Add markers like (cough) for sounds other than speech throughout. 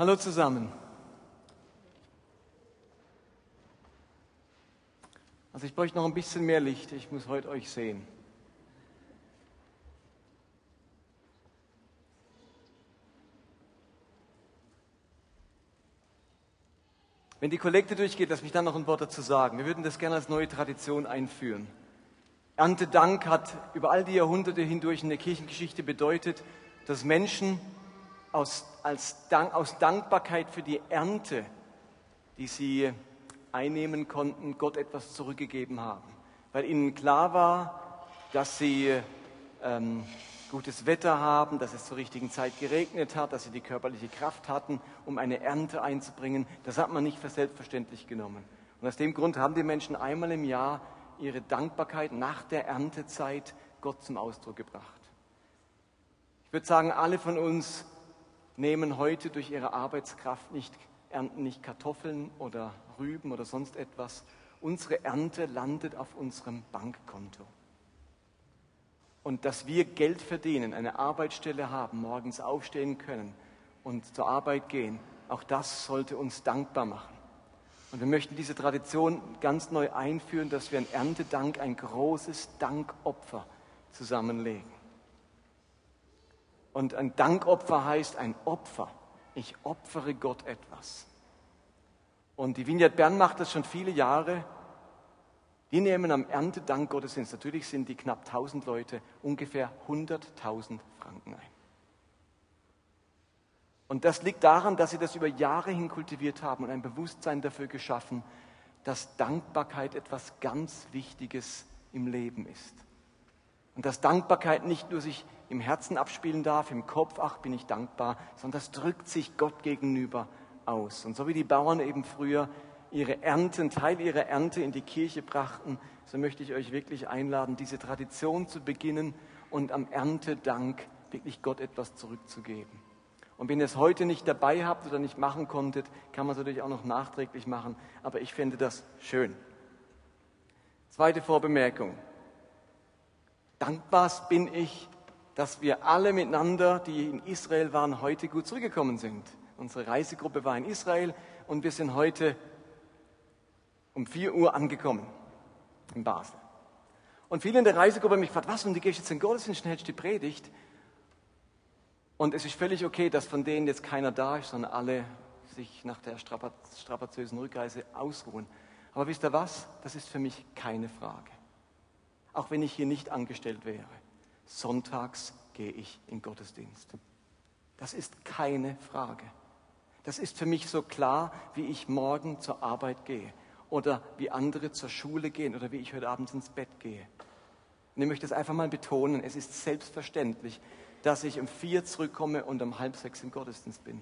Hallo zusammen. Also ich bräuchte noch ein bisschen mehr Licht. Ich muss heute euch sehen. Wenn die Kollekte durchgeht, lass mich dann noch ein Wort dazu sagen. Wir würden das gerne als neue Tradition einführen. Erntedank hat über all die Jahrhunderte hindurch in der Kirchengeschichte bedeutet, dass Menschen aus, als Dank, aus Dankbarkeit für die Ernte, die sie einnehmen konnten, Gott etwas zurückgegeben haben. Weil ihnen klar war, dass sie ähm, gutes Wetter haben, dass es zur richtigen Zeit geregnet hat, dass sie die körperliche Kraft hatten, um eine Ernte einzubringen. Das hat man nicht für selbstverständlich genommen. Und aus dem Grund haben die Menschen einmal im Jahr ihre Dankbarkeit nach der Erntezeit Gott zum Ausdruck gebracht. Ich würde sagen, alle von uns nehmen heute durch ihre Arbeitskraft nicht, ernten nicht Kartoffeln oder Rüben oder sonst etwas. Unsere Ernte landet auf unserem Bankkonto. Und dass wir Geld verdienen, eine Arbeitsstelle haben, morgens aufstehen können und zur Arbeit gehen, auch das sollte uns dankbar machen. Und wir möchten diese Tradition ganz neu einführen, dass wir ein Erntedank, ein großes Dankopfer zusammenlegen. Und ein Dankopfer heißt ein Opfer. Ich opfere Gott etwas. Und die Vignette Bern macht das schon viele Jahre. Die nehmen am Erntedank Gottesdienst, natürlich sind die knapp 1000 Leute, ungefähr 100.000 Franken ein. Und das liegt daran, dass sie das über Jahre hin kultiviert haben und ein Bewusstsein dafür geschaffen, dass Dankbarkeit etwas ganz Wichtiges im Leben ist. Und dass Dankbarkeit nicht nur sich im Herzen abspielen darf, im Kopf, ach bin ich dankbar, sondern das drückt sich Gott gegenüber aus. Und so wie die Bauern eben früher ihre Ernten, Teil ihrer Ernte in die Kirche brachten, so möchte ich euch wirklich einladen, diese Tradition zu beginnen und am Erntedank wirklich Gott etwas zurückzugeben. Und wenn ihr es heute nicht dabei habt oder nicht machen konntet, kann man es natürlich auch noch nachträglich machen, aber ich finde das schön. Zweite Vorbemerkung. Dankbar bin ich, dass wir alle miteinander, die in Israel waren, heute gut zurückgekommen sind. Unsere Reisegruppe war in Israel und wir sind heute um 4 Uhr angekommen in Basel. Und viele in der Reisegruppe haben mich gefragt, was, und du gehst jetzt in den Gottesdienst, hältst die Predigt. Und es ist völlig okay, dass von denen jetzt keiner da ist, sondern alle sich nach der strapazösen Rückreise ausruhen. Aber wisst ihr was? Das ist für mich keine Frage. Auch wenn ich hier nicht angestellt wäre. Sonntags gehe ich in Gottesdienst. Das ist keine Frage. Das ist für mich so klar, wie ich morgen zur Arbeit gehe oder wie andere zur Schule gehen oder wie ich heute Abend ins Bett gehe. Und ich möchte es einfach mal betonen, es ist selbstverständlich, dass ich um vier zurückkomme und um halb sechs im Gottesdienst bin.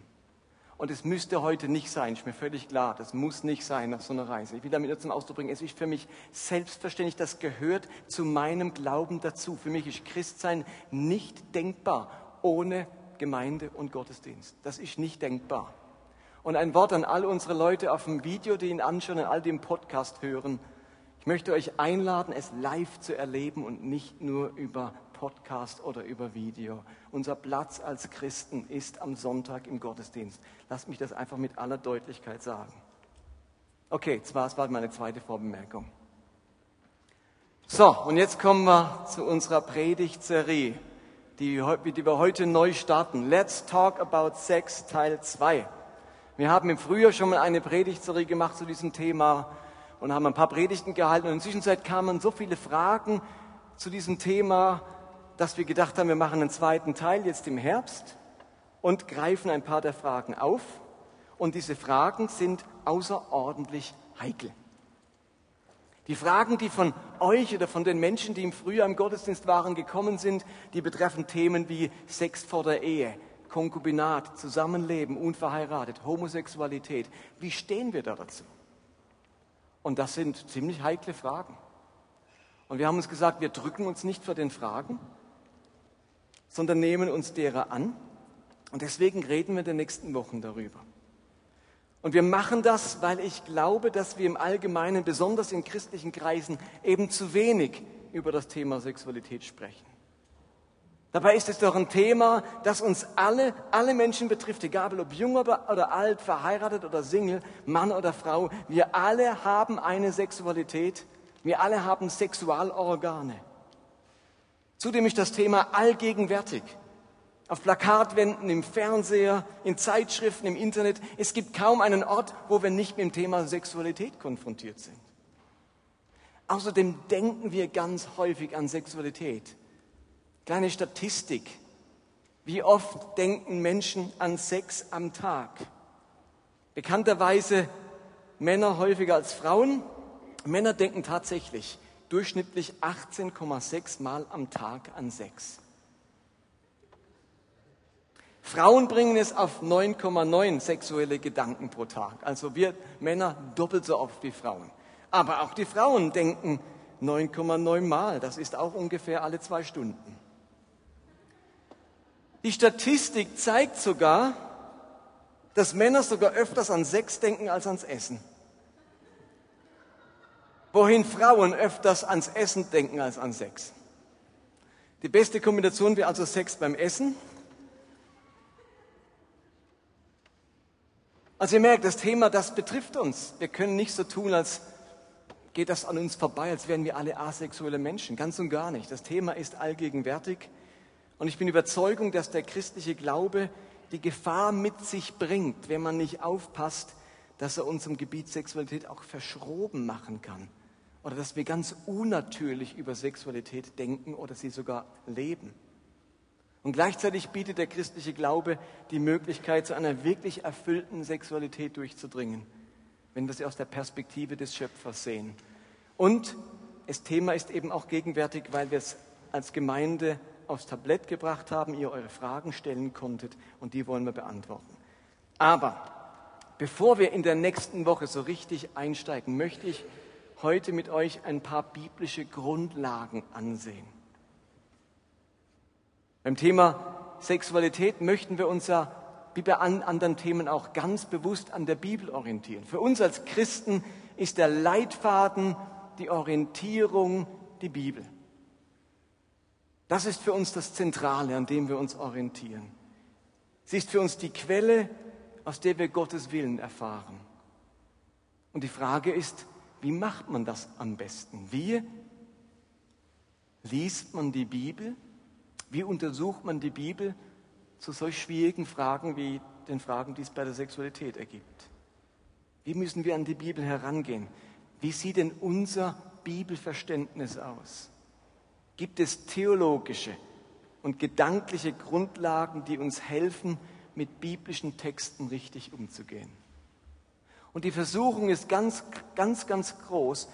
Und es müsste heute nicht sein, ist mir völlig klar, das muss nicht sein nach so einer Reise. Ich will damit nur zum Ausdruck bringen, es ist für mich selbstverständlich, das gehört zu meinem Glauben dazu. Für mich ist Christsein nicht denkbar ohne Gemeinde und Gottesdienst. Das ist nicht denkbar. Und ein Wort an all unsere Leute auf dem Video, die ihn anschauen, und all die im Podcast hören. Ich möchte euch einladen, es live zu erleben und nicht nur über Podcast oder über Video. Unser Platz als Christen ist am Sonntag im Gottesdienst. Lasst mich das einfach mit aller Deutlichkeit sagen. Okay, das war meine zweite Vorbemerkung. So, und jetzt kommen wir zu unserer Predigtserie, die, die wir heute neu starten. Let's Talk About Sex Teil 2. Wir haben im Frühjahr schon mal eine Predigtserie gemacht zu diesem Thema und haben ein paar Predigten gehalten. Und in der Zwischenzeit kamen so viele Fragen zu diesem Thema, dass wir gedacht haben, wir machen einen zweiten Teil jetzt im Herbst und greifen ein paar der Fragen auf. Und diese Fragen sind außerordentlich heikel. Die Fragen, die von euch oder von den Menschen, die im Frühjahr im Gottesdienst waren, gekommen sind, die betreffen Themen wie Sex vor der Ehe, Konkubinat, Zusammenleben, unverheiratet, Homosexualität. Wie stehen wir da dazu? Und das sind ziemlich heikle Fragen. Und wir haben uns gesagt, wir drücken uns nicht vor den Fragen, sondern nehmen uns derer an. Und deswegen reden wir in den nächsten Wochen darüber. Und wir machen das, weil ich glaube, dass wir im Allgemeinen, besonders in christlichen Kreisen, eben zu wenig über das Thema Sexualität sprechen. Dabei ist es doch ein Thema, das uns alle, alle Menschen betrifft, egal ob jung oder alt, verheiratet oder Single, Mann oder Frau. Wir alle haben eine Sexualität. Wir alle haben Sexualorgane. Zudem ist das Thema allgegenwärtig. Auf Plakatwänden, im Fernseher, in Zeitschriften, im Internet. Es gibt kaum einen Ort, wo wir nicht mit dem Thema Sexualität konfrontiert sind. Außerdem denken wir ganz häufig an Sexualität. Kleine Statistik. Wie oft denken Menschen an Sex am Tag? Bekannterweise Männer häufiger als Frauen. Männer denken tatsächlich durchschnittlich 18,6 Mal am Tag an Sex. Frauen bringen es auf 9,9 sexuelle Gedanken pro Tag. Also wir Männer doppelt so oft wie Frauen. Aber auch die Frauen denken 9,9 Mal. Das ist auch ungefähr alle zwei Stunden. Die Statistik zeigt sogar, dass Männer sogar öfters an Sex denken als ans Essen. Wohin Frauen öfters ans Essen denken als an Sex. Die beste Kombination wäre also Sex beim Essen Also ihr merkt, das Thema, das betrifft uns. Wir können nicht so tun, als geht das an uns vorbei, als wären wir alle asexuelle Menschen. Ganz und gar nicht. Das Thema ist allgegenwärtig. Und ich bin überzeugt, dass der christliche Glaube die Gefahr mit sich bringt, wenn man nicht aufpasst, dass er uns im Gebiet Sexualität auch verschroben machen kann. Oder dass wir ganz unnatürlich über Sexualität denken oder sie sogar leben. Und gleichzeitig bietet der christliche Glaube die Möglichkeit, zu einer wirklich erfüllten Sexualität durchzudringen, wenn wir sie aus der Perspektive des Schöpfers sehen. Und das Thema ist eben auch gegenwärtig, weil wir es als Gemeinde aufs Tablett gebracht haben, ihr eure Fragen stellen konntet und die wollen wir beantworten. Aber bevor wir in der nächsten Woche so richtig einsteigen, möchte ich heute mit euch ein paar biblische Grundlagen ansehen. Beim Thema Sexualität möchten wir uns ja wie bei anderen Themen auch ganz bewusst an der Bibel orientieren. Für uns als Christen ist der Leitfaden, die Orientierung, die Bibel. Das ist für uns das Zentrale, an dem wir uns orientieren. Sie ist für uns die Quelle, aus der wir Gottes Willen erfahren. Und die Frage ist, wie macht man das am besten? Wie liest man die Bibel? Wie untersucht man die Bibel zu solch schwierigen Fragen wie den Fragen, die es bei der Sexualität ergibt? Wie müssen wir an die Bibel herangehen? Wie sieht denn unser Bibelverständnis aus? Gibt es theologische und gedankliche Grundlagen, die uns helfen, mit biblischen Texten richtig umzugehen? Und die Versuchung ist ganz, ganz, ganz groß,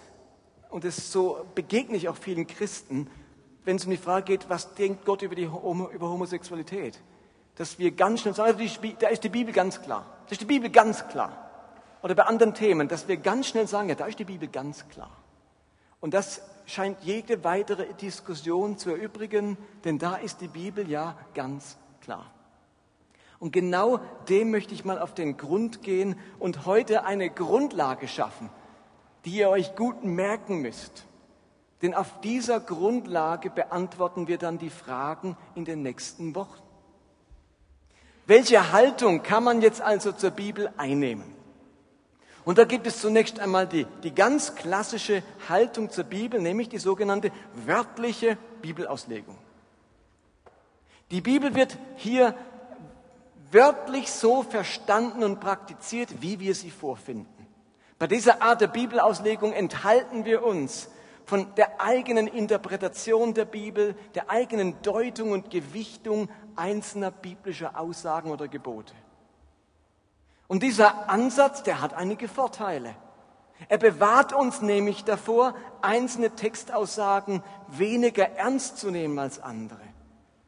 und es so begegne ich auch vielen Christen, wenn es um die Frage geht, was denkt Gott über, die, über Homosexualität, dass wir ganz schnell sagen, da ist die Bibel ganz klar. Da ist die Bibel ganz klar. Oder bei anderen Themen, dass wir ganz schnell sagen, ja, da ist die Bibel ganz klar. Und das scheint jede weitere Diskussion zu erübrigen, denn da ist die Bibel ja ganz klar. Und genau dem möchte ich mal auf den Grund gehen und heute eine Grundlage schaffen, die ihr euch gut merken müsst. Denn auf dieser Grundlage beantworten wir dann die Fragen in den nächsten Wochen. Welche Haltung kann man jetzt also zur Bibel einnehmen? Und da gibt es zunächst einmal die, die ganz klassische Haltung zur Bibel, nämlich die sogenannte wörtliche Bibelauslegung. Die Bibel wird hier wörtlich so verstanden und praktiziert, wie wir sie vorfinden. Bei dieser Art der Bibelauslegung enthalten wir uns von der eigenen Interpretation der Bibel, der eigenen Deutung und Gewichtung einzelner biblischer Aussagen oder Gebote. Und dieser Ansatz, der hat einige Vorteile. Er bewahrt uns nämlich davor, einzelne Textaussagen weniger ernst zu nehmen als andere.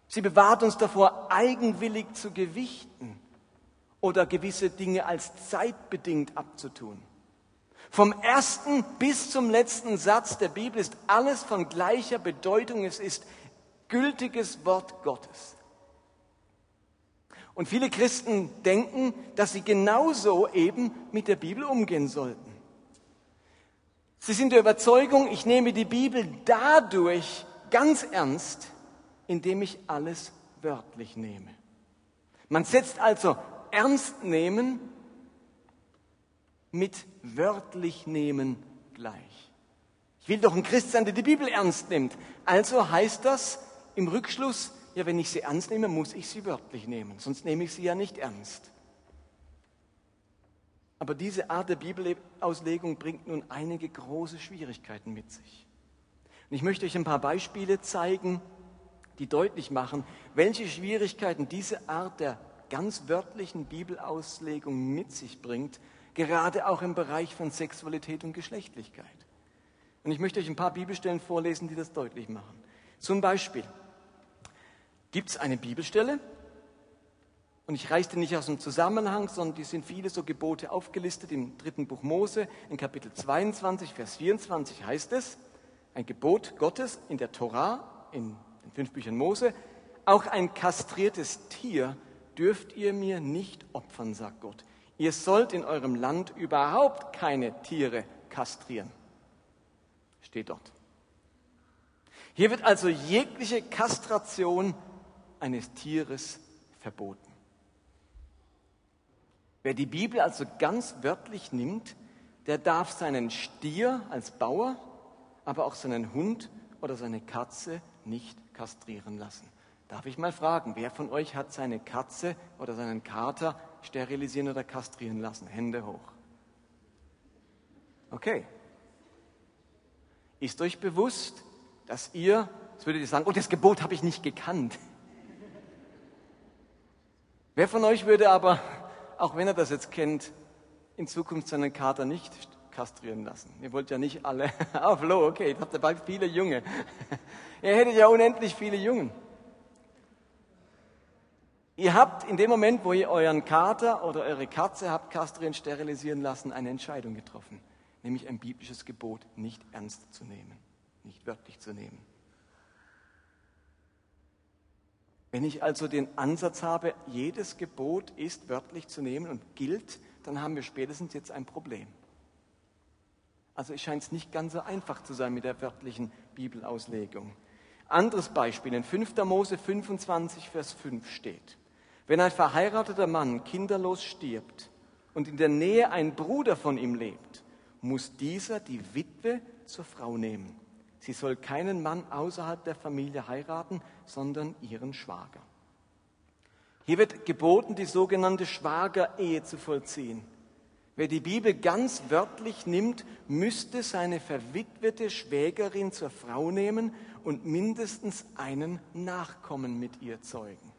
Sie bewahrt uns davor, eigenwillig zu gewichten oder gewisse Dinge als zeitbedingt abzutun. Vom ersten bis zum letzten Satz der Bibel ist alles von gleicher Bedeutung. Es ist gültiges Wort Gottes. Und viele Christen denken, dass sie genauso eben mit der Bibel umgehen sollten. Sie sind der Überzeugung, ich nehme die Bibel dadurch ganz ernst, indem ich alles wörtlich nehme. Man setzt also ernst nehmen mit wörtlich nehmen gleich. Ich will doch ein Christ sein, der die Bibel ernst nimmt. Also heißt das im Rückschluss, ja, wenn ich sie ernst nehme, muss ich sie wörtlich nehmen, sonst nehme ich sie ja nicht ernst. Aber diese Art der Bibelauslegung bringt nun einige große Schwierigkeiten mit sich. Und ich möchte euch ein paar Beispiele zeigen, die deutlich machen, welche Schwierigkeiten diese Art der ganz wörtlichen Bibelauslegung mit sich bringt, gerade auch im Bereich von Sexualität und Geschlechtlichkeit. Und ich möchte euch ein paar Bibelstellen vorlesen, die das deutlich machen. Zum Beispiel gibt es eine Bibelstelle, und ich reiße die nicht aus dem Zusammenhang, sondern die sind viele so Gebote aufgelistet im dritten Buch Mose, in Kapitel 22, Vers 24 heißt es, ein Gebot Gottes in der Torah, in den fünf Büchern Mose, auch ein kastriertes Tier dürft ihr mir nicht opfern, sagt Gott. Ihr sollt in eurem Land überhaupt keine Tiere kastrieren. Steht dort. Hier wird also jegliche Kastration eines Tieres verboten. Wer die Bibel also ganz wörtlich nimmt, der darf seinen Stier als Bauer, aber auch seinen Hund oder seine Katze nicht kastrieren lassen. Darf ich mal fragen, wer von euch hat seine Katze oder seinen Kater sterilisieren oder kastrieren lassen? Hände hoch. Okay. Ist euch bewusst, dass ihr, jetzt würdet ihr sagen, oh, das Gebot habe ich nicht gekannt. Wer von euch würde aber, auch wenn er das jetzt kennt, in Zukunft seinen Kater nicht kastrieren lassen? Ihr wollt ja nicht alle (laughs) auf Low, okay, ihr habt dabei viele Junge. (laughs) ihr hättet ja unendlich viele Jungen. Ihr habt in dem Moment, wo ihr euren Kater oder eure Katze habt kastrieren, sterilisieren lassen, eine Entscheidung getroffen, nämlich ein biblisches Gebot nicht ernst zu nehmen, nicht wörtlich zu nehmen. Wenn ich also den Ansatz habe, jedes Gebot ist wörtlich zu nehmen und gilt, dann haben wir spätestens jetzt ein Problem. Also scheint es nicht ganz so einfach zu sein mit der wörtlichen Bibelauslegung. Anderes Beispiel, in 5. Mose 25, Vers 5 steht, wenn ein verheirateter Mann kinderlos stirbt und in der Nähe ein Bruder von ihm lebt, muss dieser die Witwe zur Frau nehmen. Sie soll keinen Mann außerhalb der Familie heiraten, sondern ihren Schwager. Hier wird geboten, die sogenannte Schwagerehe zu vollziehen. Wer die Bibel ganz wörtlich nimmt, müsste seine verwitwete Schwägerin zur Frau nehmen und mindestens einen Nachkommen mit ihr zeugen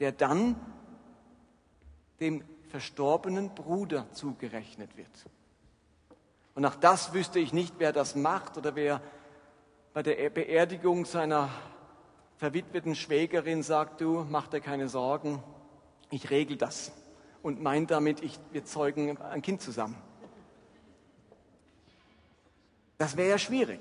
der dann dem verstorbenen Bruder zugerechnet wird. Und auch das wüsste ich nicht, wer das macht oder wer bei der Beerdigung seiner verwitweten Schwägerin sagt, du mach dir keine Sorgen, ich regel das und meint damit, ich, wir zeugen ein Kind zusammen. Das wäre ja schwierig.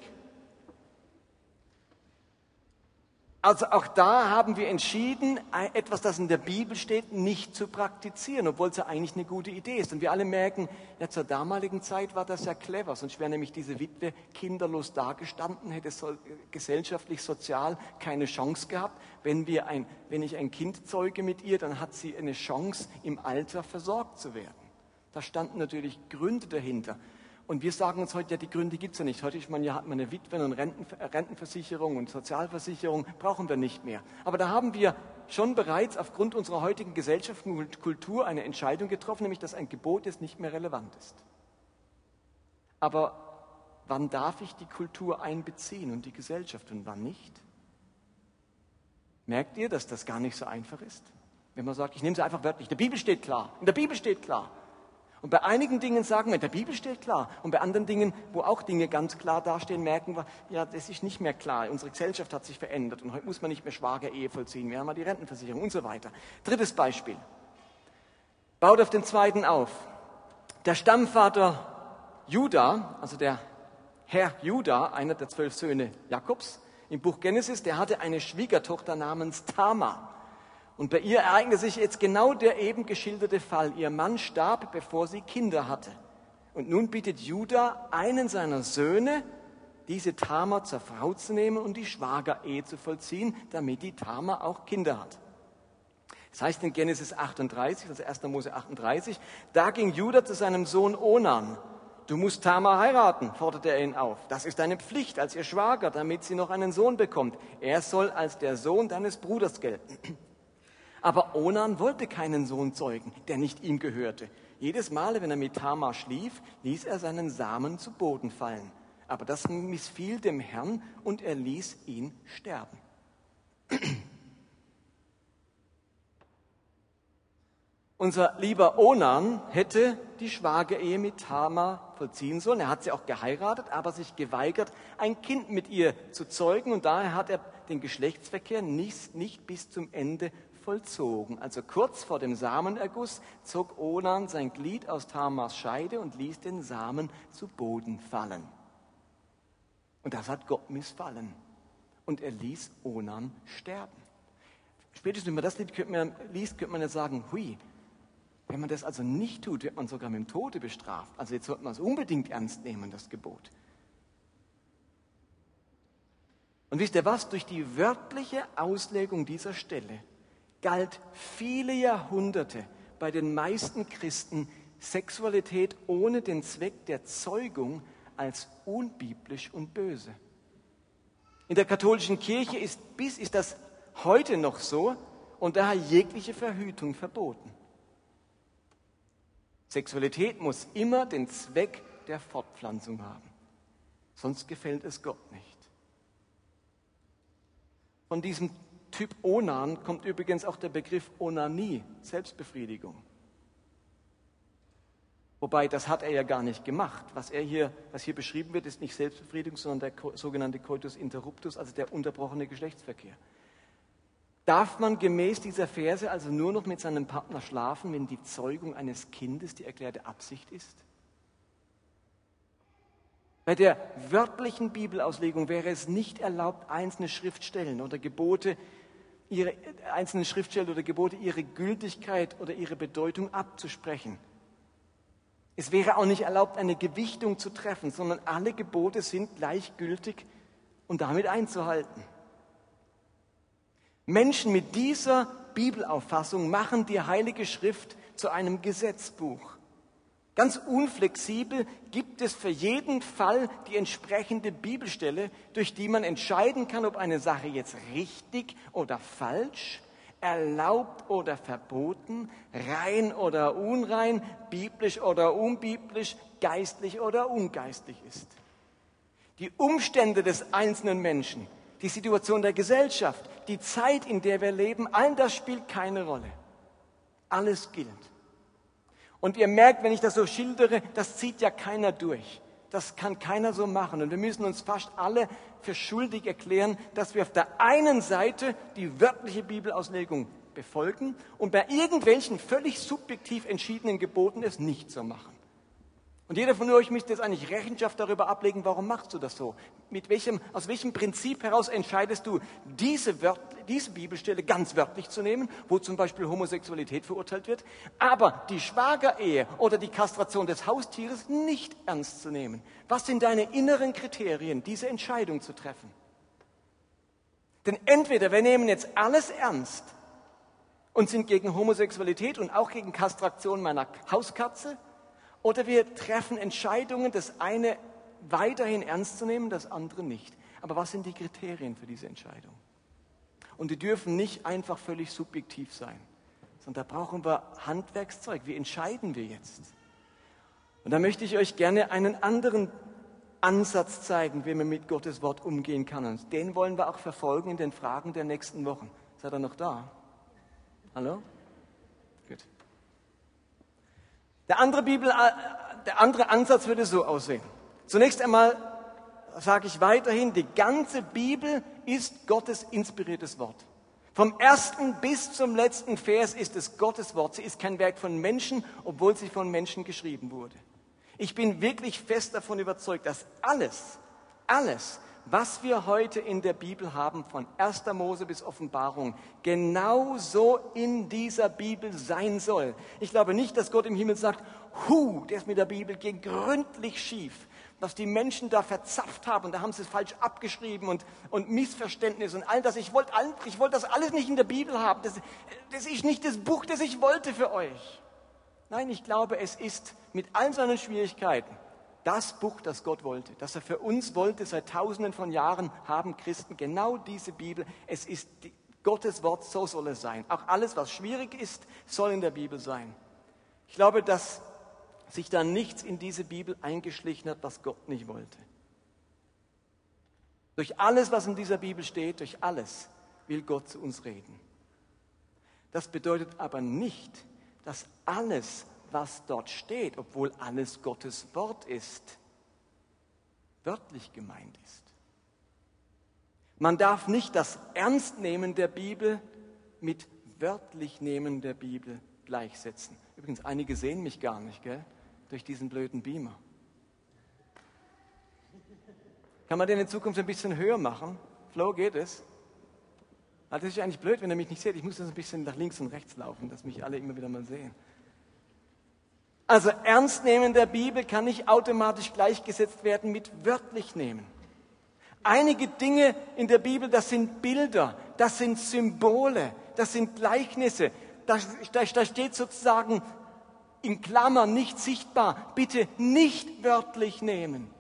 Also auch da haben wir entschieden, etwas, das in der Bibel steht, nicht zu praktizieren, obwohl es ja eigentlich eine gute Idee ist. Und wir alle merken, ja, zur damaligen Zeit war das ja clever, sonst wäre nämlich diese Witwe kinderlos dagestanden, hätte so, gesellschaftlich, sozial keine Chance gehabt. Wenn, wir ein, wenn ich ein Kind zeuge mit ihr, dann hat sie eine Chance, im Alter versorgt zu werden. Da standen natürlich Gründe dahinter. Und wir sagen uns heute, ja, die Gründe gibt es ja nicht. Heute man ja, hat man eine Witwen- und Rentenversicherung und Sozialversicherung, brauchen wir nicht mehr. Aber da haben wir schon bereits aufgrund unserer heutigen Gesellschaft und Kultur eine Entscheidung getroffen, nämlich dass ein Gebot jetzt nicht mehr relevant ist. Aber wann darf ich die Kultur einbeziehen und die Gesellschaft und wann nicht? Merkt ihr, dass das gar nicht so einfach ist? Wenn man sagt, ich nehme es einfach wörtlich. In der Bibel steht klar. In der Bibel steht klar. Und bei einigen Dingen sagen wir, in der Bibel steht klar. Und bei anderen Dingen, wo auch Dinge ganz klar dastehen, merken wir, ja, das ist nicht mehr klar. Unsere Gesellschaft hat sich verändert und heute muss man nicht mehr Schwager-Ehe vollziehen. Wir haben mal die Rentenversicherung und so weiter. Drittes Beispiel. Baut auf den zweiten auf. Der Stammvater Judah, also der Herr Judah, einer der zwölf Söhne Jakobs, im Buch Genesis, der hatte eine Schwiegertochter namens Tamar. Und bei ihr ereignete sich jetzt genau der eben geschilderte Fall. Ihr Mann starb, bevor sie Kinder hatte. Und nun bittet Judah einen seiner Söhne, diese Tama zur Frau zu nehmen und die Schwagerehe zu vollziehen, damit die Tama auch Kinder hat. Das heißt in Genesis 38, also 1. Mose 38, da ging Judah zu seinem Sohn Onan. Du musst Tama heiraten, forderte er ihn auf. Das ist deine Pflicht als ihr Schwager, damit sie noch einen Sohn bekommt. Er soll als der Sohn deines Bruders gelten. (clears throat) Aber Onan wollte keinen Sohn zeugen, der nicht ihm gehörte. Jedes Mal, wenn er mit Tama schlief, ließ er seinen Samen zu Boden fallen. Aber das missfiel dem Herrn und er ließ ihn sterben. (clears throat) Unser lieber Onan hätte die Schwagerehe mit Tama vollziehen sollen. Er hat sie auch geheiratet, aber sich geweigert, ein Kind mit ihr zu zeugen. Und daher hat er den Geschlechtsverkehr nicht, nicht bis zum Ende vollzogen. Also kurz vor dem Samenerguss zog Onan sein Glied aus Tamas Scheide und ließ den Samen zu Boden fallen. Und das hat Gott missfallen. Und er ließ Onan sterben. Spätestens, wenn man das liest, könnte man ja sagen, hui, wenn man das also nicht tut, wird man sogar mit dem Tode bestraft. Also jetzt sollte man es unbedingt ernst nehmen, das Gebot. Und wisst ihr was? Durch die wörtliche Auslegung dieser Stelle galt viele Jahrhunderte bei den meisten Christen Sexualität ohne den Zweck der Zeugung als unbiblisch und böse. In der katholischen Kirche ist, bis, ist das heute noch so und daher jegliche Verhütung verboten. Sexualität muss immer den Zweck der Fortpflanzung haben. Sonst gefällt es Gott nicht. Von diesem Typ Onan kommt übrigens auch der Begriff Onanie, Selbstbefriedigung. Wobei, das hat er ja gar nicht gemacht. Was, er hier, was hier beschrieben wird, ist nicht Selbstbefriedigung, sondern der sogenannte Coitus interruptus, also der unterbrochene Geschlechtsverkehr. Darf man gemäß dieser Verse also nur noch mit seinem Partner schlafen, wenn die Zeugung eines Kindes die erklärte Absicht ist? Bei der wörtlichen Bibelauslegung wäre es nicht erlaubt, einzelne Schriftstellen oder Gebote ihre einzelnen Schriftstellen oder Gebote ihre Gültigkeit oder ihre Bedeutung abzusprechen. Es wäre auch nicht erlaubt, eine Gewichtung zu treffen, sondern alle Gebote sind gleichgültig und damit einzuhalten. Menschen mit dieser Bibelauffassung machen die Heilige Schrift zu einem Gesetzbuch. Ganz unflexibel gibt es für jeden Fall die entsprechende Bibelstelle, durch die man entscheiden kann, ob eine Sache jetzt richtig oder falsch, erlaubt oder verboten, rein oder unrein, biblisch oder unbiblisch, geistlich oder ungeistlich ist. Die Umstände des einzelnen Menschen, die Situation der Gesellschaft, die Zeit, in der wir leben, all das spielt keine Rolle. Alles gilt. Und ihr merkt, wenn ich das so schildere, das zieht ja keiner durch. Das kann keiner so machen. Und wir müssen uns fast alle für schuldig erklären, dass wir auf der einen Seite die wörtliche Bibelauslegung befolgen und bei irgendwelchen völlig subjektiv entschiedenen Geboten es nicht so machen. Und jeder von euch müsste jetzt eigentlich Rechenschaft darüber ablegen, warum machst du das so? Mit welchem, aus welchem Prinzip heraus entscheidest du, diese, Wört, diese Bibelstelle ganz wörtlich zu nehmen, wo zum Beispiel Homosexualität verurteilt wird, aber die Schwagerehe oder die Kastration des Haustieres nicht ernst zu nehmen? Was sind deine inneren Kriterien, diese Entscheidung zu treffen? Denn entweder wir nehmen jetzt alles ernst und sind gegen Homosexualität und auch gegen Kastration meiner Hauskatze, oder wir treffen Entscheidungen, das eine weiterhin ernst zu nehmen, das andere nicht. Aber was sind die Kriterien für diese Entscheidung? Und die dürfen nicht einfach völlig subjektiv sein, sondern da brauchen wir Handwerkszeug. Wie entscheiden wir jetzt? Und da möchte ich euch gerne einen anderen Ansatz zeigen, wie man mit Gottes Wort umgehen kann. Und den wollen wir auch verfolgen in den Fragen der nächsten Wochen. Seid ihr noch da? Hallo? Der andere, Bibel, äh, der andere Ansatz würde so aussehen. Zunächst einmal sage ich weiterhin, die ganze Bibel ist Gottes inspiriertes Wort. Vom ersten bis zum letzten Vers ist es Gottes Wort. Sie ist kein Werk von Menschen, obwohl sie von Menschen geschrieben wurde. Ich bin wirklich fest davon überzeugt, dass alles, alles, was wir heute in der Bibel haben, von 1. Mose bis Offenbarung, genauso in dieser Bibel sein soll. Ich glaube nicht, dass Gott im Himmel sagt, hu, der ist mit der Bibel geht gründlich schief. was die Menschen da verzapft haben. Da haben sie es falsch abgeschrieben und, und Missverständnis und all das. Ich wollte wollt das alles nicht in der Bibel haben. Das, das ist nicht das Buch, das ich wollte für euch. Nein, ich glaube, es ist mit all seinen Schwierigkeiten das Buch, das Gott wollte, das er für uns wollte. Seit tausenden von Jahren haben Christen genau diese Bibel. Es ist die, Gottes Wort, so soll es sein. Auch alles, was schwierig ist, soll in der Bibel sein. Ich glaube, dass sich da nichts in diese Bibel eingeschlichen hat, was Gott nicht wollte. Durch alles, was in dieser Bibel steht, durch alles will Gott zu uns reden. Das bedeutet aber nicht, dass alles, was dort steht, obwohl alles Gottes Wort ist, wörtlich gemeint ist. Man darf nicht das Ernstnehmen der Bibel mit wörtlich nehmen der Bibel gleichsetzen. Übrigens, einige sehen mich gar nicht, gell? Durch diesen blöden Beamer. Kann man den in Zukunft ein bisschen höher machen? Flo, geht es? Also das ist eigentlich blöd, wenn er mich nicht sieht. Ich muss das ein bisschen nach links und rechts laufen, dass mich alle immer wieder mal sehen. Also ernst nehmen der Bibel kann nicht automatisch gleichgesetzt werden mit wörtlich nehmen. Einige Dinge in der Bibel, das sind Bilder, das sind Symbole, das sind Gleichnisse. Da, da, steht sozusagen in Klammern nicht sichtbar. Bitte nicht wörtlich nehmen.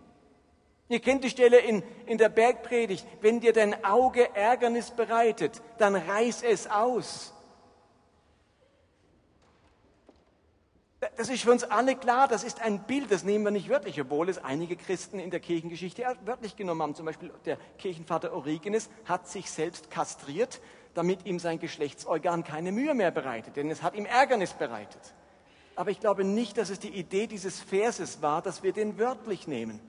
Ihr kennt die Stelle in, in der Bergpredigt. Wenn dir dein Auge Ärgernis bereitet, dann reiß es aus. Das ist für uns alle klar, das ist ein Bild, das nehmen wir nicht wörtlich, obwohl es einige Christen in der Kirchengeschichte wörtlich genommen haben. Zum Beispiel der Kirchenvater Origenes hat sich selbst kastriert, damit ihm sein Geschlechtsorgan keine Mühe mehr bereitet, denn es hat ihm Ärgernis bereitet. Aber ich glaube nicht, dass es die Idee dieses Verses war, dass wir den wörtlich nehmen.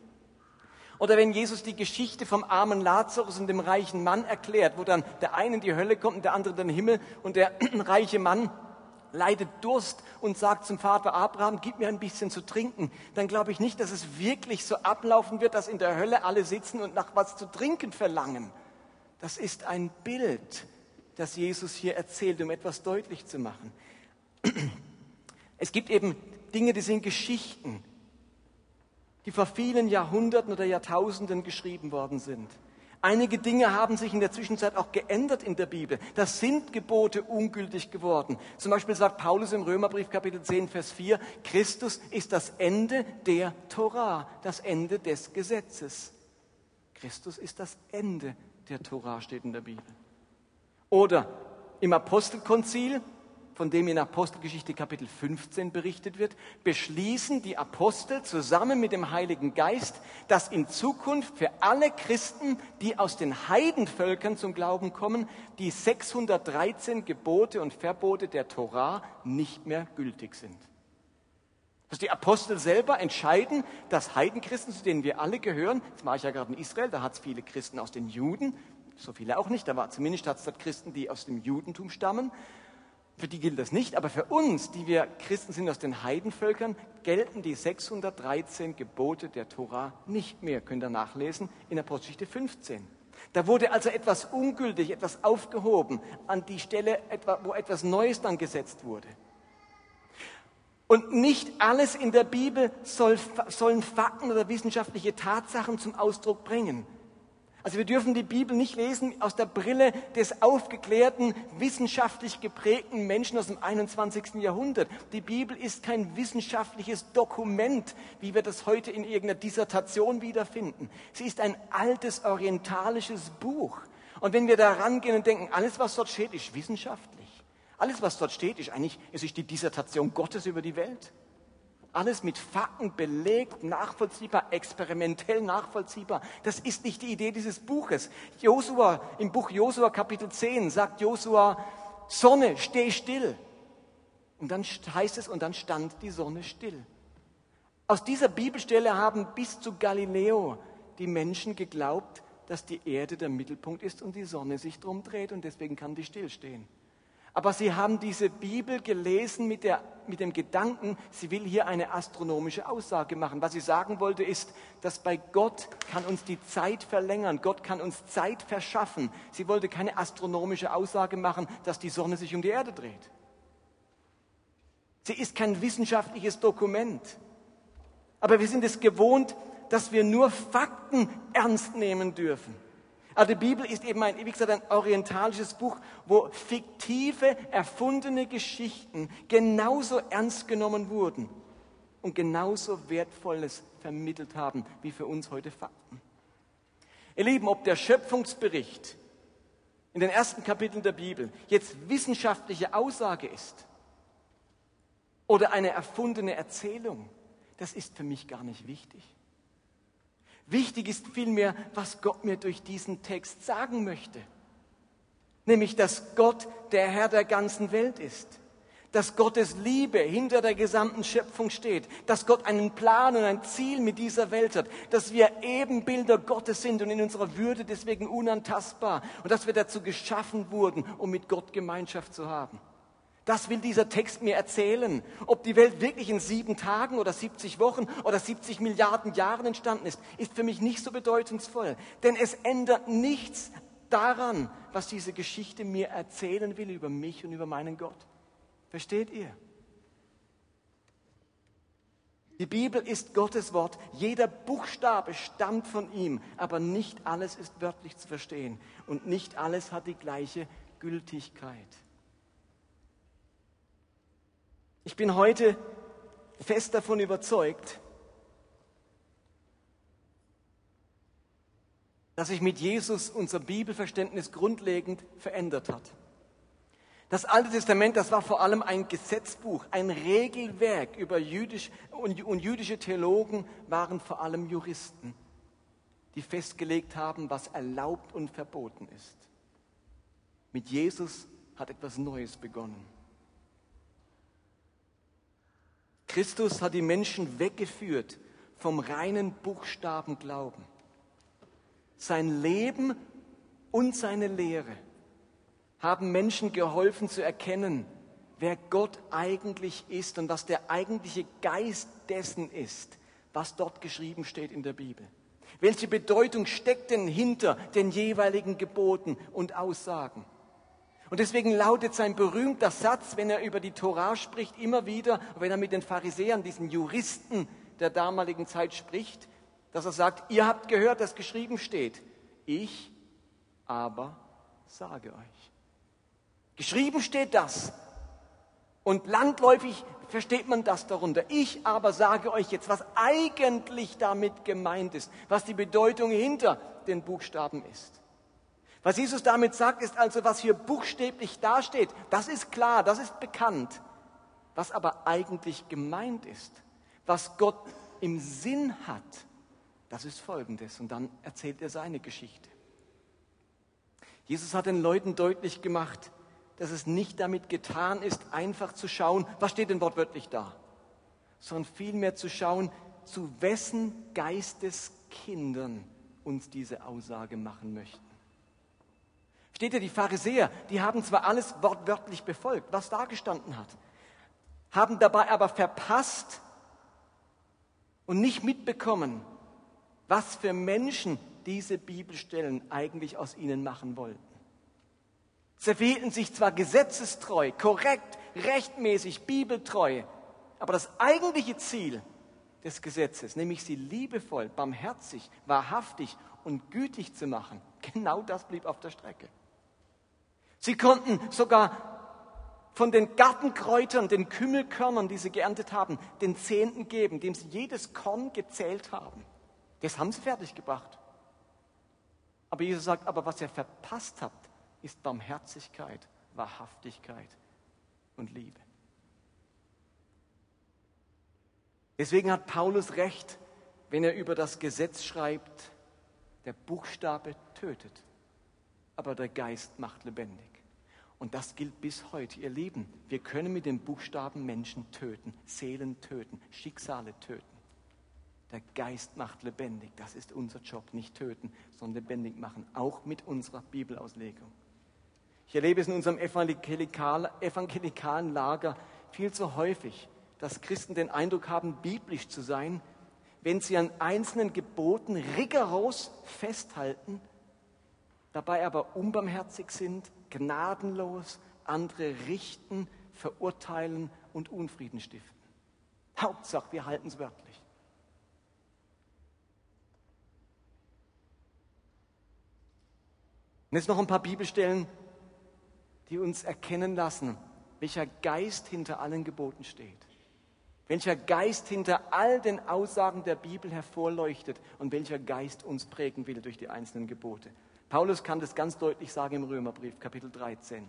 Oder wenn Jesus die Geschichte vom armen Lazarus und dem reichen Mann erklärt, wo dann der eine in die Hölle kommt und der andere in den Himmel und der (clears throat) reiche Mann leidet Durst und sagt zum Vater Abraham, gib mir ein bisschen zu trinken, dann glaube ich nicht, dass es wirklich so ablaufen wird, dass in der Hölle alle sitzen und nach was zu trinken verlangen. Das ist ein Bild, das Jesus hier erzählt, um etwas deutlich zu machen. (clears throat) Es gibt eben Dinge, die sind Geschichten, die vor vielen Jahrhunderten oder Jahrtausenden geschrieben worden sind. Einige Dinge haben sich in der Zwischenzeit auch geändert in der Bibel. Da sind Gebote ungültig geworden. Zum Beispiel sagt Paulus im Römerbrief Kapitel 10, Vers 4, Christus ist das Ende der Torah, das Ende des Gesetzes. Christus ist das Ende der Torah, steht in der Bibel. Oder im Apostelkonzil von dem in Apostelgeschichte Kapitel 15 berichtet wird, beschließen die Apostel zusammen mit dem Heiligen Geist, dass in Zukunft für alle Christen, die aus den Heidenvölkern zum Glauben kommen, die 613 Gebote und Verbote der Torah nicht mehr gültig sind. Dass die Apostel selber entscheiden, dass Heidenchristen, zu denen wir alle gehören, jetzt war ich ja gerade in Israel, da hat es viele Christen aus den Juden, so viele auch nicht, war zumindest hat es dort Christen, die aus dem Judentum stammen, für die gilt das nicht, aber für uns, die wir Christen sind aus den Heidenvölkern, gelten die 613 Gebote der Tora nicht mehr, könnt ihr nachlesen in Apostelgeschichte 15. Da wurde also etwas ungültig, etwas aufgehoben an die Stelle, wo etwas Neues dann gesetzt wurde. Und nicht alles in der Bibel soll, sollen Fakten oder wissenschaftliche Tatsachen zum Ausdruck bringen. Also wir dürfen die Bibel nicht lesen aus der Brille des aufgeklärten, wissenschaftlich geprägten Menschen aus dem 21. Jahrhundert. Die Bibel ist kein wissenschaftliches Dokument, wie wir das heute in irgendeiner Dissertation wiederfinden. Sie ist ein altes orientalisches Buch. Und wenn wir da rangehen und denken, alles, was dort steht, ist wissenschaftlich. Alles, was dort steht, ist eigentlich, ist die Dissertation Gottes über die Welt. Alles mit Fakten belegt, nachvollziehbar, experimentell nachvollziehbar. Das ist nicht die Idee dieses Buches. Josua, im Buch Josua Kapitel 10 sagt Josua, Sonne, steh still. Und dann heißt es, und dann stand die Sonne still. Aus dieser Bibelstelle haben bis zu Galileo die Menschen geglaubt, dass die Erde der Mittelpunkt ist und die Sonne sich drum dreht und deswegen kann die stillstehen. Aber sie haben diese Bibel gelesen mit, der, mit dem Gedanken, sie will hier eine astronomische Aussage machen. Was sie sagen wollte, ist, dass bei Gott kann uns die Zeit verlängern, Gott kann uns Zeit verschaffen. Sie wollte keine astronomische Aussage machen, dass die Sonne sich um die Erde dreht. Sie ist kein wissenschaftliches Dokument. Aber wir sind es gewohnt, dass wir nur Fakten ernst nehmen dürfen. Also die Bibel ist eben ein, wie gesagt, ein orientalisches Buch, wo fiktive, erfundene Geschichten genauso ernst genommen wurden und genauso Wertvolles vermittelt haben wie für uns heute Fakten. Ihr Lieben, ob der Schöpfungsbericht in den ersten Kapiteln der Bibel jetzt wissenschaftliche Aussage ist oder eine erfundene Erzählung, das ist für mich gar nicht wichtig. Wichtig ist vielmehr, was Gott mir durch diesen Text sagen möchte. Nämlich, dass Gott der Herr der ganzen Welt ist. Dass Gottes Liebe hinter der gesamten Schöpfung steht. Dass Gott einen Plan und ein Ziel mit dieser Welt hat. Dass wir Ebenbilder Gottes sind und in unserer Würde deswegen unantastbar. Und dass wir dazu geschaffen wurden, um mit Gott Gemeinschaft zu haben. Das will dieser Text mir erzählen. Ob die Welt wirklich in sieben Tagen oder 70 Wochen oder 70 Milliarden Jahren entstanden ist, ist für mich nicht so bedeutungsvoll. Denn es ändert nichts daran, was diese Geschichte mir erzählen will über mich und über meinen Gott. Versteht ihr? Die Bibel ist Gottes Wort. Jeder Buchstabe stammt von ihm, aber nicht alles ist wörtlich zu verstehen und nicht alles hat die gleiche Gültigkeit. Ich bin heute fest davon überzeugt, dass sich mit Jesus unser Bibelverständnis grundlegend verändert hat. Das Alte Testament, das war vor allem ein Gesetzbuch, ein Regelwerk über jüdisch und, und jüdische Theologen waren vor allem Juristen, die festgelegt haben, was erlaubt und verboten ist. Mit Jesus hat etwas Neues begonnen. Christus hat die Menschen weggeführt vom reinen Buchstaben Glauben. Sein Leben und seine Lehre haben Menschen geholfen zu erkennen, wer Gott eigentlich ist und was der eigentliche Geist dessen ist, was dort geschrieben steht in der Bibel. Welche Bedeutung steckt denn hinter den jeweiligen Geboten und Aussagen? Und deswegen lautet sein berühmter Satz, wenn er über die Torah spricht, immer wieder, wenn er mit den Pharisäern, diesen Juristen der damaligen Zeit spricht, dass er sagt, ihr habt gehört, dass geschrieben steht, ich aber sage euch. Geschrieben steht das. Und landläufig versteht man das darunter. Ich aber sage euch jetzt, was eigentlich damit gemeint ist, was die Bedeutung hinter den Buchstaben ist. Was Jesus damit sagt, ist also, was hier buchstäblich dasteht, das ist klar, das ist bekannt. Was aber eigentlich gemeint ist, was Gott im Sinn hat, das ist Folgendes. Und dann erzählt er seine Geschichte. Jesus hat den Leuten deutlich gemacht, dass es nicht damit getan ist, einfach zu schauen, was steht denn wortwörtlich da, sondern vielmehr zu schauen, zu wessen Geisteskindern uns diese Aussage machen möchten. Steht ja, die Pharisäer, die haben zwar alles wortwörtlich befolgt, was da gestanden hat, haben dabei aber verpasst und nicht mitbekommen, was für Menschen diese Bibelstellen eigentlich aus ihnen machen wollten. Sie verhielten sich zwar gesetzestreu, korrekt, rechtmäßig, bibeltreu, aber das eigentliche Ziel des Gesetzes, nämlich sie liebevoll, barmherzig, wahrhaftig und gütig zu machen, (laughs) genau das blieb auf der Strecke. Sie konnten sogar von den Gartenkräutern, den Kümmelkörnern, die sie geerntet haben, den Zehnten geben, dem sie jedes Korn gezählt haben. Das haben sie fertiggebracht. Aber Jesus sagt, aber was ihr verpasst habt, ist Barmherzigkeit, Wahrhaftigkeit und Liebe. Deswegen hat Paulus recht, wenn er über das Gesetz schreibt, der Buchstabe tötet aber der Geist macht lebendig. Und das gilt bis heute, ihr Lieben. Wir können mit den Buchstaben Menschen töten, Seelen töten, Schicksale töten. Der Geist macht lebendig. Das ist unser Job. Nicht töten, sondern lebendig machen. Auch mit unserer Bibelauslegung. Ich erlebe es in unserem evangelikal, evangelikalen Lager viel zu häufig, dass Christen den Eindruck haben, biblisch zu sein, wenn sie an einzelnen Geboten rigoros festhalten dabei aber unbarmherzig sind, gnadenlos andere richten, verurteilen und Unfrieden stiften. Hauptsache, wir halten es wörtlich. Und jetzt noch ein paar Bibelstellen, die uns erkennen lassen, welcher Geist hinter allen Geboten steht, welcher Geist hinter all den Aussagen der Bibel hervorleuchtet und welcher Geist uns prägen will durch die einzelnen Gebote. Paulus kann das ganz deutlich sagen im Römerbrief, Kapitel 13.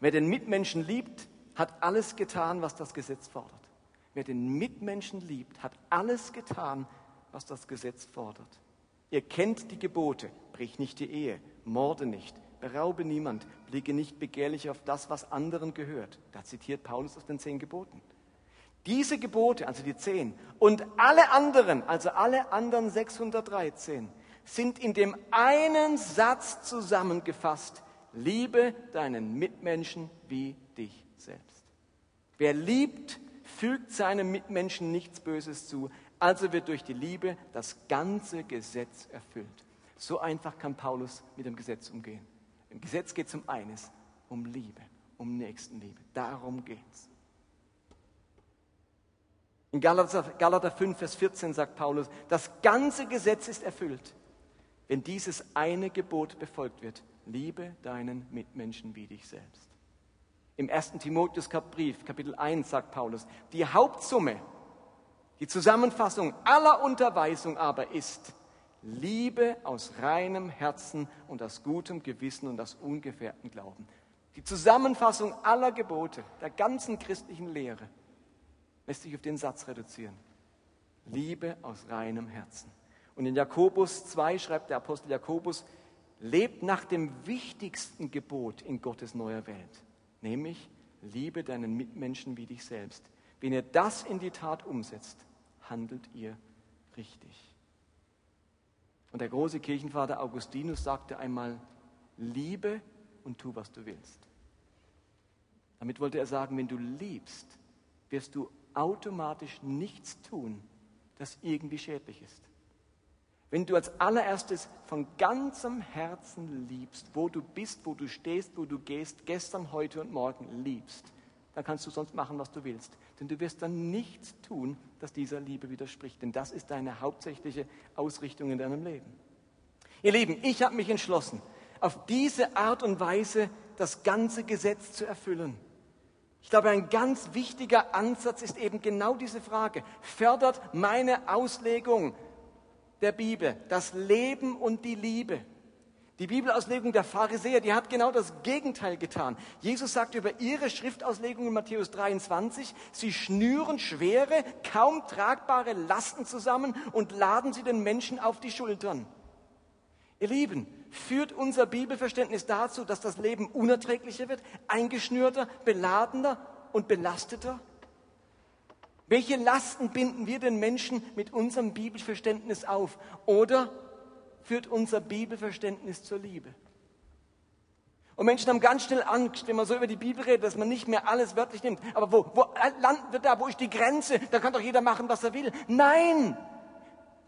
Wer den Mitmenschen liebt, hat alles getan, was das Gesetz fordert. Wer den Mitmenschen liebt, hat alles getan, was das Gesetz fordert. Ihr kennt die Gebote, brich nicht die Ehe, morde nicht, beraube niemand, blicke nicht begehrlich auf das, was anderen gehört. Da zitiert Paulus aus den zehn Geboten. Diese Gebote, also die zehn, und alle anderen, also alle anderen 613, sind in dem einen Satz zusammengefasst. Liebe deinen Mitmenschen wie dich selbst. Wer liebt, fügt seinem Mitmenschen nichts Böses zu, also wird durch die Liebe das ganze Gesetz erfüllt. So einfach kann Paulus mit dem Gesetz umgehen. Im Gesetz geht es um eines, um Liebe, um Nächstenliebe. Darum geht es. In Galater, Galater 5, Vers 14 sagt Paulus, das ganze Gesetz ist erfüllt, wenn dieses eine Gebot befolgt wird. Liebe deinen Mitmenschen wie dich selbst. Im 1. Timotheus-Brief, Kapitel 1, sagt Paulus, die Hauptsumme, die Zusammenfassung aller Unterweisung aber ist, Liebe aus reinem Herzen und aus gutem Gewissen und aus ungefährten Glauben. Die Zusammenfassung aller Gebote, der ganzen christlichen Lehre, lässt sich auf den Satz reduzieren. Liebe aus reinem Herzen. Und in Jakobus 2 schreibt der Apostel Jakobus, lebt nach dem wichtigsten Gebot in Gottes neuer Welt, nämlich liebe deinen Mitmenschen wie dich selbst. Wenn ihr das in die Tat umsetzt, handelt ihr richtig. Und der große Kirchenvater Augustinus sagte einmal, liebe und tu, was du willst. Damit wollte er sagen, wenn du liebst, wirst du automatisch nichts tun, das irgendwie schädlich ist. Wenn du als allererstes von ganzem Herzen liebst, wo du bist, wo du stehst, wo du gehst, gestern, heute und morgen liebst, dann kannst du sonst machen, was du willst. Denn du wirst dann nichts tun, das dieser Liebe widerspricht. Denn das ist deine hauptsächliche Ausrichtung in deinem Leben. Ihr Lieben, ich habe mich entschlossen, auf diese Art und Weise das ganze Gesetz zu erfüllen. Ich glaube, ein ganz wichtiger Ansatz ist eben genau diese Frage. Fördert meine Auslegung der Bibel das Leben und die Liebe? Die Bibelauslegung der Pharisäer, die hat genau das Gegenteil getan. Jesus sagt über ihre Schriftauslegung in Matthäus 23, sie schnüren schwere, kaum tragbare Lasten zusammen und laden sie den Menschen auf die Schultern. Ihr Lieben, führt unser Bibelverständnis dazu, dass das Leben unerträglicher wird, eingeschnürter, beladener und belasteter? Welche Lasten binden wir den Menschen mit unserem Bibelverständnis auf? Oder führt unser Bibelverständnis zur Liebe? Und Menschen haben ganz schnell Angst, wenn man so über die Bibel redet, dass man nicht mehr alles wörtlich nimmt. Aber wo, wo landen wir da? Wo ist die Grenze? Da kann doch jeder machen, was er will. Nein!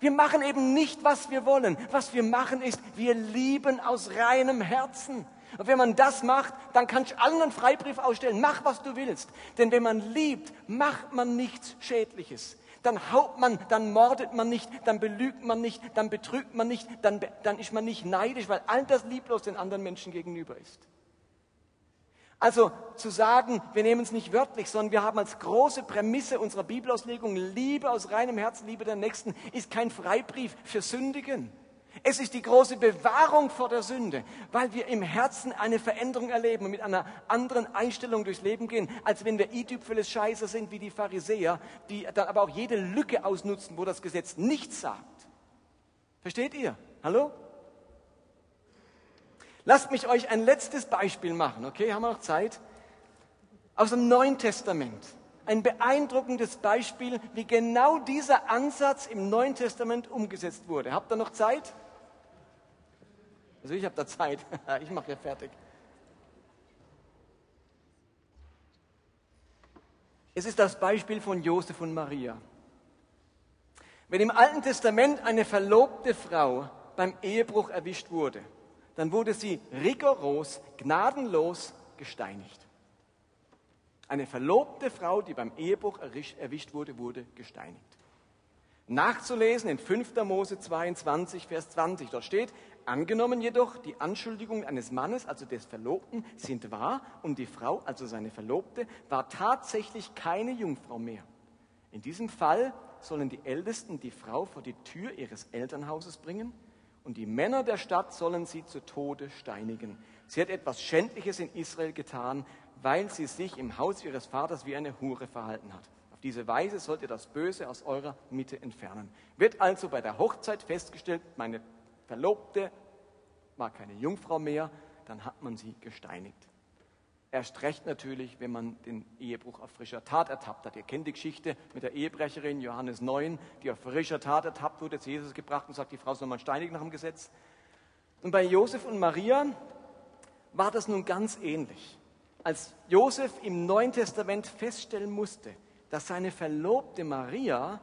Wir machen eben nicht, was wir wollen. Was wir machen ist, wir lieben aus reinem Herzen. Und wenn man das macht, dann kannst du allen einen Freibrief ausstellen. Mach, was du willst. Denn wenn man liebt, macht man nichts Schädliches. Dann haut man, dann mordet man nicht, dann belügt man nicht, dann betrügt man nicht, dann, dann ist man nicht neidisch, weil all das lieblos den anderen Menschen gegenüber ist. Also zu sagen, wir nehmen es nicht wörtlich, sondern wir haben als große Prämisse unserer Bibelauslegung Liebe aus reinem Herzen, Liebe der Nächsten, ist kein Freibrief für Sündigen. Es ist die große Bewahrung vor der Sünde, weil wir im Herzen eine Veränderung erleben und mit einer anderen Einstellung durchs Leben gehen, als wenn wir i-Tüpfeles Scheiße sind wie die Pharisäer, die dann aber auch jede Lücke ausnutzen, wo das Gesetz nichts sagt. Versteht ihr? Hallo? Lasst mich euch ein letztes Beispiel machen, okay? Haben wir noch Zeit? Aus dem Neuen Testament. Ein beeindruckendes Beispiel, wie genau dieser Ansatz im Neuen Testament umgesetzt wurde. Habt ihr noch Zeit? Also ich habe da Zeit. (laughs) Ich mache ja fertig. Es ist das Beispiel von Josef und Maria. Wenn im Alten Testament eine verlobte Frau beim Ehebruch erwischt wurde, dann wurde sie rigoros, gnadenlos gesteinigt. Eine verlobte Frau, die beim Ehebruch erwischt wurde, wurde gesteinigt. Nachzulesen in 5. Mose 22, Vers 20. Dort steht, Angenommen jedoch, die Anschuldigungen eines Mannes, also des Verlobten, sind wahr und die Frau, also seine Verlobte, war tatsächlich keine Jungfrau mehr. In diesem Fall sollen die Ältesten die Frau vor die Tür ihres Elternhauses bringen und die Männer der Stadt sollen sie zu Tode steinigen. Sie hat etwas Schändliches in Israel getan, weil sie sich im Haus ihres Vaters wie eine Hure verhalten hat. Auf diese Weise sollt ihr das Böse aus eurer Mitte entfernen. Wird also bei der Hochzeit festgestellt, meine Verlobte war keine Jungfrau mehr, dann hat man sie gesteinigt. Erst recht natürlich, wenn man den Ehebruch auf frischer Tat ertappt hat. Ihr kennt die Geschichte mit der Ehebrecherin Johannes 9, die auf frischer Tat ertappt wurde, zu Jesus gebracht und sagt, die Frau soll man steinigen nach dem Gesetz. Und bei Josef und Maria war das nun ganz ähnlich. Als Josef im Neuen Testament feststellen musste, dass seine Verlobte Maria,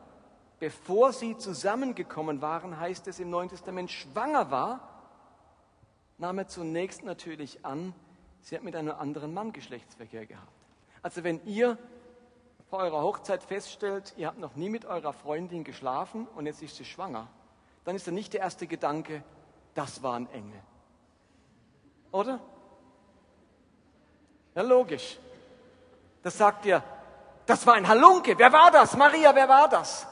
bevor sie zusammengekommen waren, heißt es im Neuen Testament, schwanger war, nahm er zunächst natürlich an, sie hat mit einem anderen Mann Geschlechtsverkehr gehabt. Also wenn ihr vor eurer Hochzeit feststellt, ihr habt noch nie mit eurer Freundin geschlafen und jetzt ist sie schwanger, dann ist dann nicht der erste Gedanke, das war ein Engel. Oder? Ja, logisch. Das sagt ihr, das war ein Halunke. Wer war das? Maria, wer war das?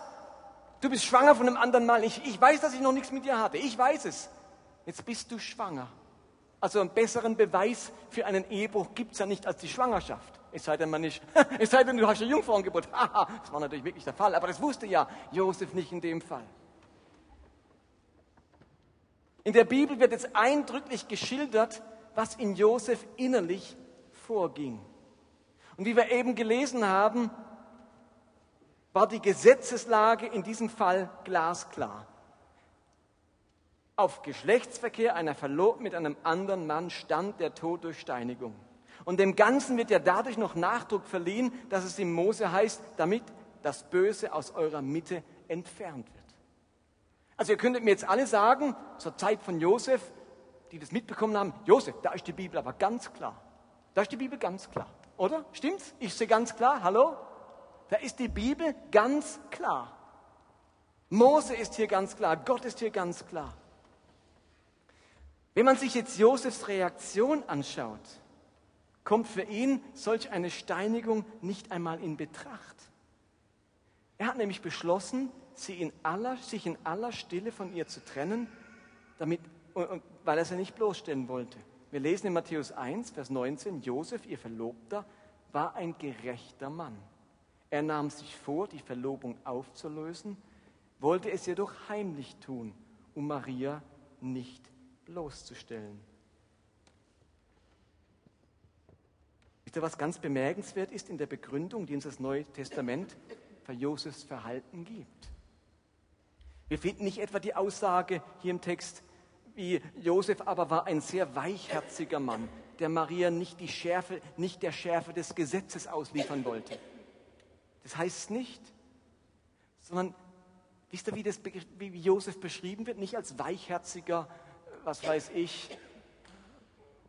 Du bist schwanger von einem anderen Mann. Ich, ich weiß, dass ich noch nichts mit dir hatte. Ich weiß es. Jetzt bist du schwanger. Also einen besseren Beweis für einen Ehebruch gibt es ja nicht als die Schwangerschaft. Es sei denn, man nicht, (laughs) es sei denn, du hast eine Jungfrauengeburt. (laughs) das war natürlich wirklich der Fall, aber das wusste ja Josef nicht in dem Fall. In der Bibel wird jetzt eindrücklich geschildert, was in Josef innerlich vorging. Und wie wir eben gelesen haben, war die Gesetzeslage in diesem Fall glasklar. Auf Geschlechtsverkehr einer Verlobten mit einem anderen Mann stand der Tod durch Steinigung. Und dem Ganzen wird ja dadurch noch Nachdruck verliehen, dass es im Mose heißt, damit das Böse aus eurer Mitte entfernt wird. Also ihr könntet mir jetzt alle sagen, zur Zeit von Josef, die das mitbekommen haben, Josef, da ist die Bibel aber ganz klar. Da ist die Bibel ganz klar, oder? Stimmt's? Ich sehe ganz klar, hallo? Da ist die Bibel ganz klar. Mose ist hier ganz klar, Gott ist hier ganz klar. Wenn man sich jetzt Josefs Reaktion anschaut, kommt für ihn solch eine Steinigung nicht einmal in Betracht. Er hat nämlich beschlossen, in aller, sich in aller Stille von ihr zu trennen, damit, weil er sie nicht bloßstellen wollte. Wir lesen in Matthäus 1, Vers 19, Josef, ihr Verlobter, war ein gerechter Mann. Er nahm sich vor, die Verlobung aufzulösen, wollte es jedoch heimlich tun, um Maria nicht bloßzustellen. Wisst ihr, was ganz bemerkenswert ist in der Begründung, die uns das Neue Testament für Josefs Verhalten gibt? Wir finden nicht etwa die Aussage hier im Text, wie Josef aber war ein sehr weichherziger Mann, der Maria nicht, die Schärfe, nicht der Schärfe des Gesetzes ausliefern wollte. Das heißt nicht, sondern wisst ihr, wie, das, wie Josef beschrieben wird? Nicht als weichherziger, was weiß ich,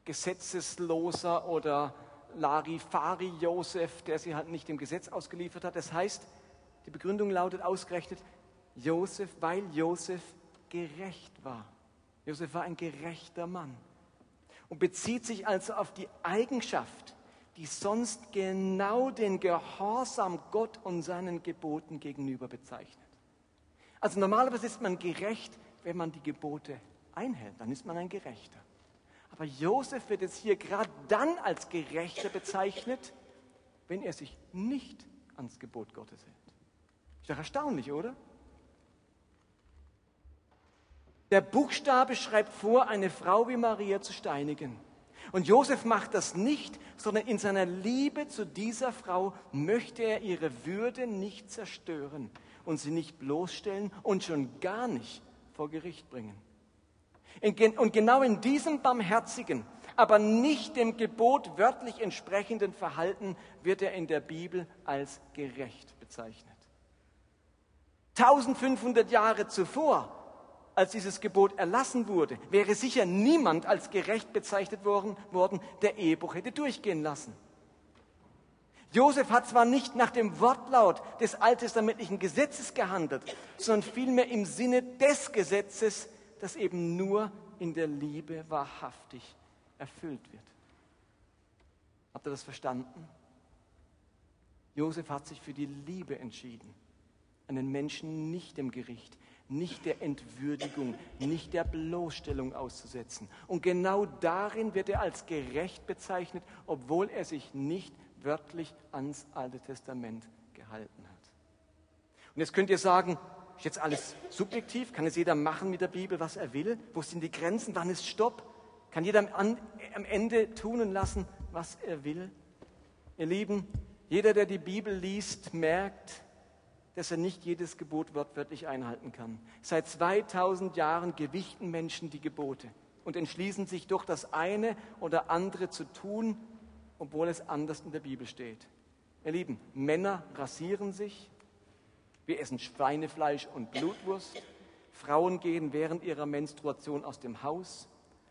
gesetzesloser oder Larifari Josef, der sie halt nicht dem Gesetz ausgeliefert hat. Das heißt, die Begründung lautet ausgerechnet, Josef, weil Josef gerecht war. Josef war ein gerechter Mann und bezieht sich also auf die Eigenschaft, die sonst genau den Gehorsam Gott und seinen Geboten gegenüber bezeichnet. Also normalerweise ist man gerecht, wenn man die Gebote einhält, dann ist man ein Gerechter. Aber Josef wird jetzt hier gerade dann als Gerechter bezeichnet, wenn er sich nicht ans Gebot Gottes hält. Ist doch erstaunlich, oder? Der Buchstabe schreibt vor, eine Frau wie Maria zu steinigen. Und Josef macht das nicht, sondern in seiner Liebe zu dieser Frau möchte er ihre Würde nicht zerstören und sie nicht bloßstellen und schon gar nicht vor Gericht bringen. Und genau in diesem barmherzigen, aber nicht dem Gebot wörtlich entsprechenden Verhalten wird er in der Bibel als gerecht bezeichnet. 1500 Jahre zuvor als dieses Gebot erlassen wurde, wäre sicher niemand als gerecht bezeichnet worden, worden, der Ehebruch hätte durchgehen lassen. Josef hat zwar nicht nach dem Wortlaut des alttestamentlichen Gesetzes gehandelt, sondern vielmehr im Sinne des Gesetzes, das eben nur in der Liebe wahrhaftig erfüllt wird. Habt ihr das verstanden? Josef hat sich für die Liebe entschieden, einen Menschen nicht dem Gericht, nicht der Entwürdigung, nicht der Bloßstellung auszusetzen. Und genau darin wird er als gerecht bezeichnet, obwohl er sich nicht wörtlich ans Alte Testament gehalten hat. Und jetzt könnt ihr sagen, ist jetzt alles subjektiv? Kann es jeder machen mit der Bibel, was er will? Wo sind die Grenzen? Wann ist Stopp? Kann jeder am, Ende tun und lassen, was er will? Ihr Lieben, jeder, der die Bibel liest, merkt, dass er nicht jedes Gebot wortwörtlich einhalten kann. Seit 2000 Jahren gewichten Menschen die Gebote und entschließen sich doch das eine oder andere zu tun, obwohl es anders in der Bibel steht. Ihr Lieben, Männer rasieren sich, wir essen Schweinefleisch und Blutwurst, Frauen gehen während ihrer Menstruation aus dem Haus,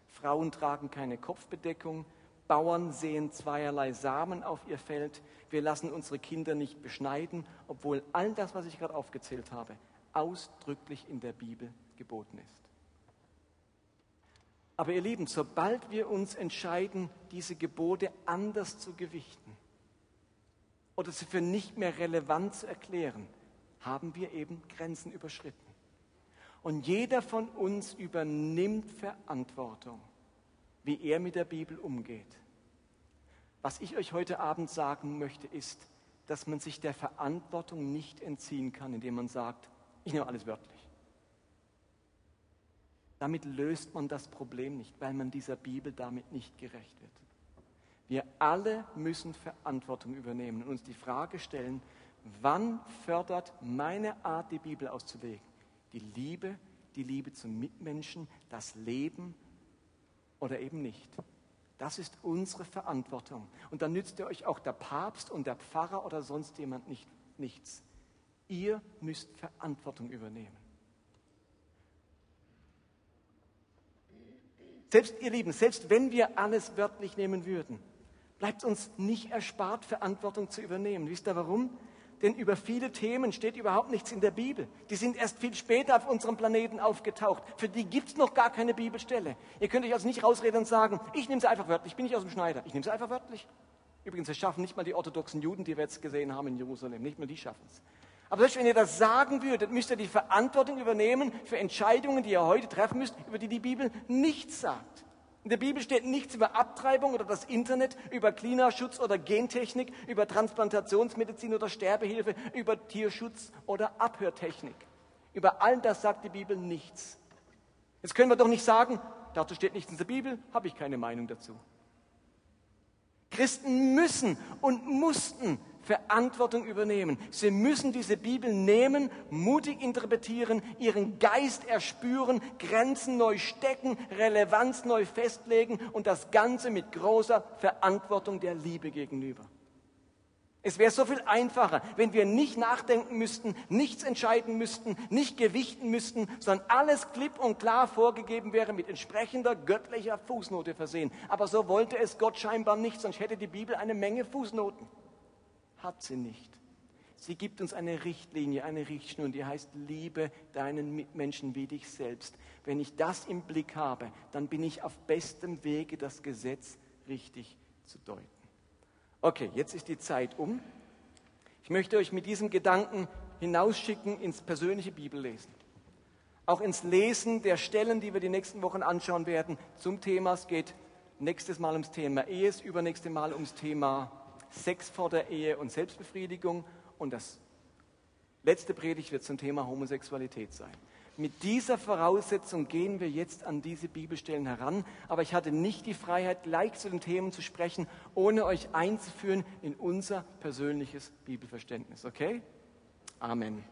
Frauen tragen keine Kopfbedeckung, Bauern sehen zweierlei Samen auf ihr Feld. Wir lassen unsere Kinder nicht beschneiden, obwohl all das, was ich gerade aufgezählt habe, ausdrücklich in der Bibel geboten ist. Aber ihr Lieben, sobald wir uns entscheiden, diese Gebote anders zu gewichten oder sie für nicht mehr relevant zu erklären, haben wir eben Grenzen überschritten. Und jeder von uns übernimmt Verantwortung wie er mit der Bibel umgeht. Was ich euch heute Abend sagen möchte, ist, dass man sich der Verantwortung nicht entziehen kann, indem man sagt, ich nehme alles wörtlich. Damit löst man das Problem nicht, weil man dieser Bibel damit nicht gerecht wird. Wir alle müssen Verantwortung übernehmen und uns die Frage stellen, wann fördert meine Art, die Bibel auszulegen? Die Liebe, die Liebe zum Mitmenschen, das Leben oder eben nicht. Das ist unsere Verantwortung. Und dann nützt ihr euch auch der Papst und der Pfarrer oder sonst jemand nicht, nichts. Ihr müsst Verantwortung übernehmen. Selbst ihr Lieben, selbst wenn wir alles wörtlich nehmen würden, bleibt uns nicht erspart, Verantwortung zu übernehmen. Wisst ihr warum? Denn über viele Themen steht überhaupt nichts in der Bibel. Die sind erst viel später auf unserem Planeten aufgetaucht. Für die gibt es noch gar keine Bibelstelle. Ihr könnt euch also nicht rausreden und sagen, ich nehme sie einfach wörtlich, ich bin nicht aus dem Schneider, ich nehme sie einfach wörtlich. Übrigens, es schaffen nicht mal die orthodoxen Juden, die wir jetzt gesehen haben in Jerusalem, nicht mal die schaffen es. Aber selbst wenn ihr das sagen würdet, müsst ihr die Verantwortung übernehmen für Entscheidungen, die ihr heute treffen müsst, über die die Bibel nichts sagt. In der Bibel steht nichts über Abtreibung oder das Internet, über Klimaschutz oder Gentechnik, über Transplantationsmedizin oder Sterbehilfe, über Tierschutz oder Abhörtechnik. Über all das sagt die Bibel nichts. Jetzt können wir doch nicht sagen, dazu steht nichts in der Bibel, habe ich keine Meinung dazu. Christen müssen und mussten Verantwortung übernehmen. Sie müssen diese Bibel nehmen, mutig interpretieren, ihren Geist erspüren, Grenzen neu stecken, Relevanz neu festlegen und das Ganze mit großer Verantwortung der Liebe gegenüber. Es wäre so viel einfacher, wenn wir nicht nachdenken müssten, nichts entscheiden müssten, nicht gewichten müssten, sondern alles klipp und klar vorgegeben wäre mit entsprechender göttlicher Fußnote versehen. Aber so wollte es Gott scheinbar nicht, sonst hätte die Bibel eine Menge Fußnoten hat sie nicht. Sie gibt uns eine Richtlinie, eine Richtschnur, die heißt, liebe deinen Mitmenschen wie dich selbst. Wenn ich das im Blick habe, dann bin ich auf bestem Wege, das Gesetz richtig zu deuten. Okay, jetzt ist die Zeit um. Ich möchte euch mit diesem Gedanken hinausschicken ins persönliche Bibellesen. Auch ins Lesen der Stellen, die wir die nächsten Wochen anschauen werden zum Thema. Es geht nächstes Mal ums Thema Ehe, übernächste Mal ums Thema Sex vor der Ehe und Selbstbefriedigung. Und das letzte Predigt wird zum Thema Homosexualität sein. Mit dieser Voraussetzung gehen wir jetzt an diese Bibelstellen heran, aber ich hatte nicht die Freiheit, gleich zu den Themen zu sprechen, ohne euch einzuführen in unser persönliches Bibelverständnis. Okay? Amen.